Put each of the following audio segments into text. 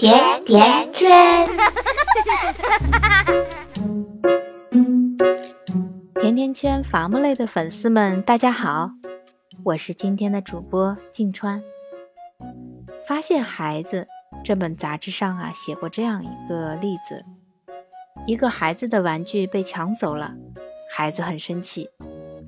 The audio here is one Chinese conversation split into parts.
甜甜圈，甜甜圈伐木类的粉丝们，大家好，我是今天的主播静川。发现孩子这本杂志上啊，写过这样一个例子：一个孩子的玩具被抢走了，孩子很生气，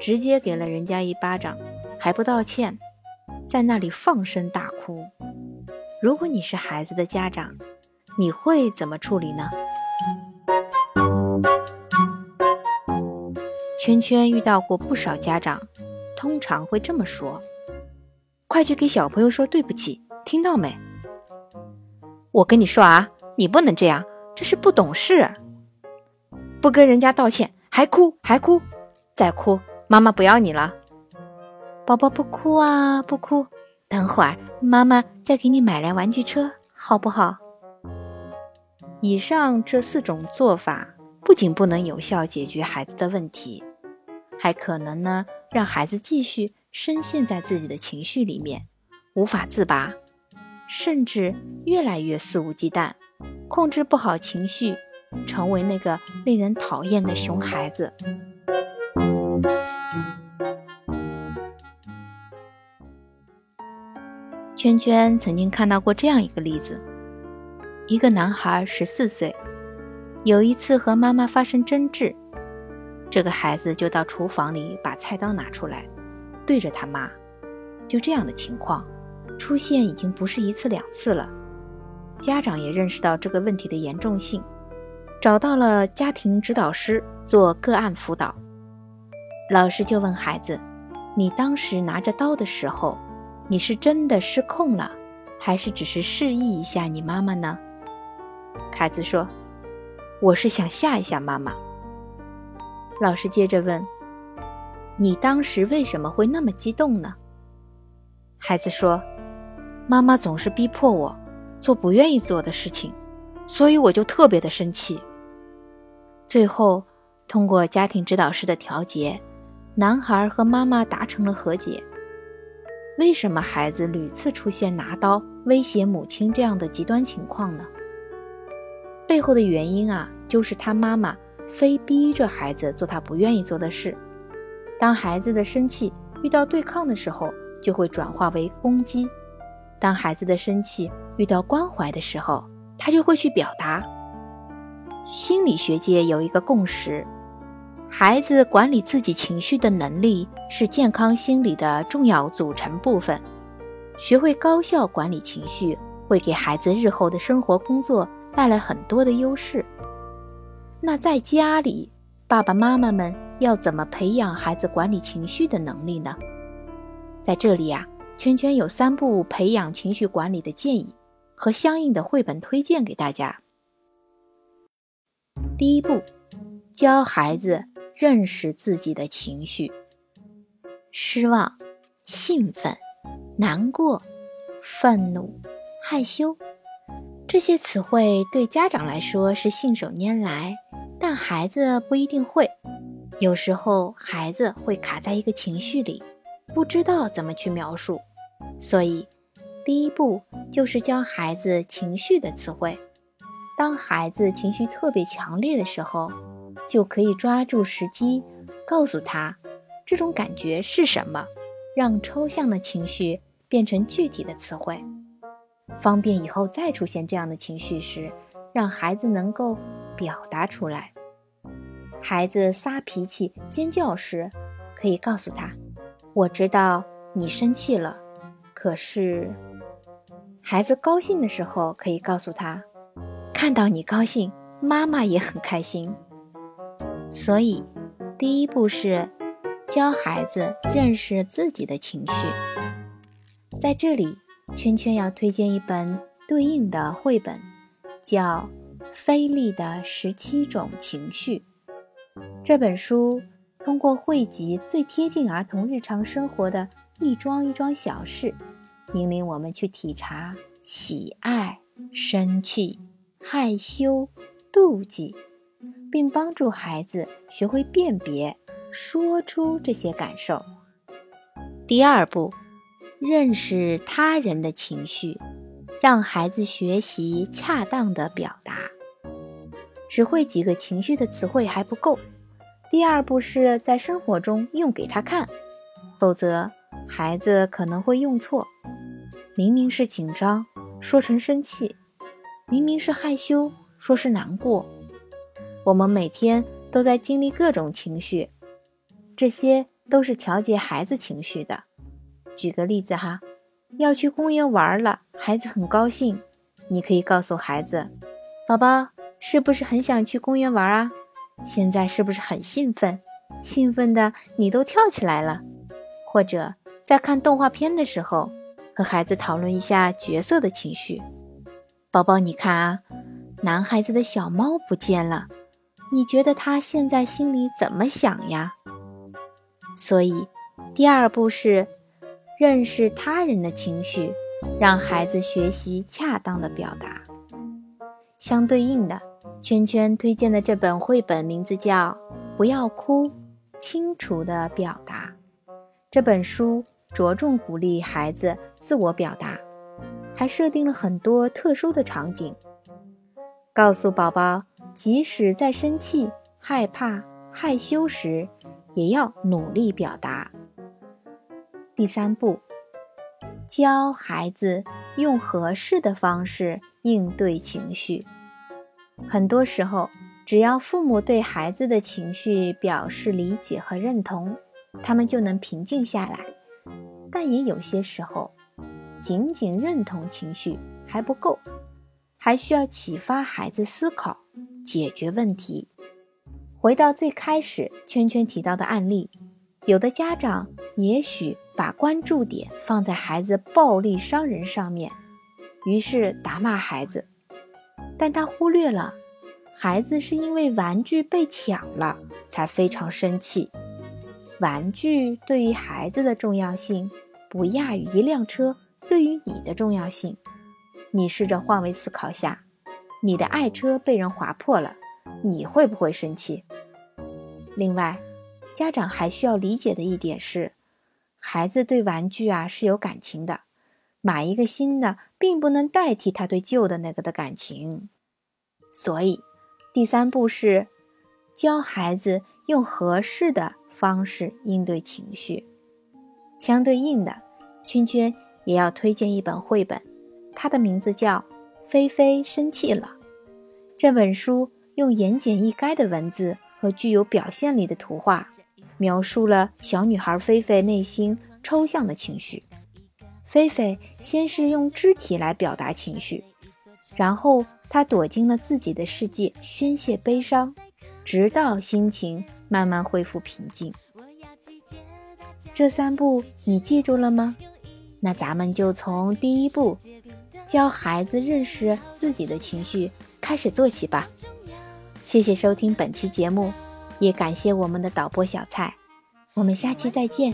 直接给了人家一巴掌，还不道歉，在那里放声大哭。如果你是孩子的家长，你会怎么处理呢？圈圈遇到过不少家长，通常会这么说：“快去给小朋友说对不起，听到没？我跟你说啊，你不能这样，这是不懂事。不跟人家道歉还哭还哭，再哭妈妈不要你了。宝宝不哭啊，不哭。”等会儿，妈妈再给你买辆玩具车，好不好？以上这四种做法不仅不能有效解决孩子的问题，还可能呢让孩子继续深陷在自己的情绪里面，无法自拔，甚至越来越肆无忌惮，控制不好情绪，成为那个令人讨厌的熊孩子。圈圈曾经看到过这样一个例子：一个男孩十四岁，有一次和妈妈发生争执，这个孩子就到厨房里把菜刀拿出来，对着他妈。就这样的情况出现已经不是一次两次了，家长也认识到这个问题的严重性，找到了家庭指导师做个案辅导。老师就问孩子：“你当时拿着刀的时候？”你是真的失控了，还是只是示意一下你妈妈呢？孩子说：“我是想吓一吓妈妈。”老师接着问：“你当时为什么会那么激动呢？”孩子说：“妈妈总是逼迫我做不愿意做的事情，所以我就特别的生气。”最后，通过家庭指导师的调节，男孩和妈妈达成了和解。为什么孩子屡次出现拿刀威胁母亲这样的极端情况呢？背后的原因啊，就是他妈妈非逼着孩子做他不愿意做的事。当孩子的生气遇到对抗的时候，就会转化为攻击；当孩子的生气遇到关怀的时候，他就会去表达。心理学界有一个共识。孩子管理自己情绪的能力是健康心理的重要组成部分。学会高效管理情绪，会给孩子日后的生活工作带来很多的优势。那在家里，爸爸妈妈们要怎么培养孩子管理情绪的能力呢？在这里呀，圈圈有三步培养情绪管理的建议和相应的绘本推荐给大家。第一步，教孩子。认识自己的情绪，失望、兴奋、难过、愤怒、害羞，这些词汇对家长来说是信手拈来，但孩子不一定会。有时候孩子会卡在一个情绪里，不知道怎么去描述。所以，第一步就是教孩子情绪的词汇。当孩子情绪特别强烈的时候。就可以抓住时机，告诉他这种感觉是什么，让抽象的情绪变成具体的词汇，方便以后再出现这样的情绪时，让孩子能够表达出来。孩子撒脾气、尖叫时，可以告诉他：“我知道你生气了，可是……”孩子高兴的时候，可以告诉他：“看到你高兴，妈妈也很开心。”所以，第一步是教孩子认识自己的情绪。在这里，圈圈要推荐一本对应的绘本，叫《菲利的十七种情绪》。这本书通过汇集最贴近儿童日常生活的一桩一桩小事，引领我们去体察喜爱、生气、害羞、妒忌。并帮助孩子学会辨别、说出这些感受。第二步，认识他人的情绪，让孩子学习恰当的表达。只会几个情绪的词汇还不够，第二步是在生活中用给他看，否则孩子可能会用错。明明是紧张，说成生气；明明是害羞，说是难过。我们每天都在经历各种情绪，这些都是调节孩子情绪的。举个例子哈，要去公园玩了，孩子很高兴，你可以告诉孩子：“宝宝，是不是很想去公园玩啊？现在是不是很兴奋？兴奋的你都跳起来了。”或者在看动画片的时候，和孩子讨论一下角色的情绪。宝宝，你看啊，男孩子的小猫不见了，你觉得他现在心里怎么想呀？所以，第二步是。认识他人的情绪，让孩子学习恰当的表达。相对应的，圈圈推荐的这本绘本名字叫《不要哭，清楚的表达》。这本书着重鼓励孩子自我表达，还设定了很多特殊的场景，告诉宝宝，即使在生气、害怕、害羞时，也要努力表达。第三步，教孩子用合适的方式应对情绪。很多时候，只要父母对孩子的情绪表示理解和认同，他们就能平静下来。但也有些时候，仅仅认同情绪还不够，还需要启发孩子思考、解决问题。回到最开始圈圈提到的案例，有的家长也许。把关注点放在孩子暴力伤人上面，于是打骂孩子，但他忽略了孩子是因为玩具被抢了才非常生气。玩具对于孩子的重要性不亚于一辆车对于你的重要性。你试着换位思考下，你的爱车被人划破了，你会不会生气？另外，家长还需要理解的一点是。孩子对玩具啊是有感情的，买一个新的并不能代替他对旧的那个的感情。所以，第三步是教孩子用合适的方式应对情绪。相对应的，圈圈也要推荐一本绘本，它的名字叫《菲菲生气了》。这本书用言简意赅的文字和具有表现力的图画。描述了小女孩菲菲内心抽象的情绪。菲菲先是用肢体来表达情绪，然后她躲进了自己的世界宣泄悲伤，直到心情慢慢恢复平静。这三步你记住了吗？那咱们就从第一步，教孩子认识自己的情绪开始做起吧。谢谢收听本期节目。也感谢我们的导播小蔡，我们下期再见。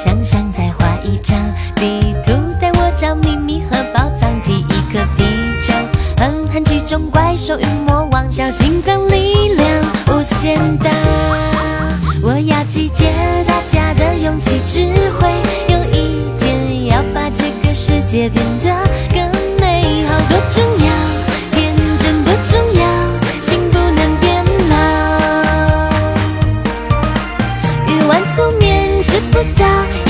想象，再画一张地图，带我找秘密和宝藏。提一颗皮球，狠狠击中怪兽与魔王，小心脏力量无限大。我要集结大家的勇气智慧，有一天要把这个世界变得更美好，多重要。天真多重要，心不到，也得不到。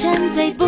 沉醉不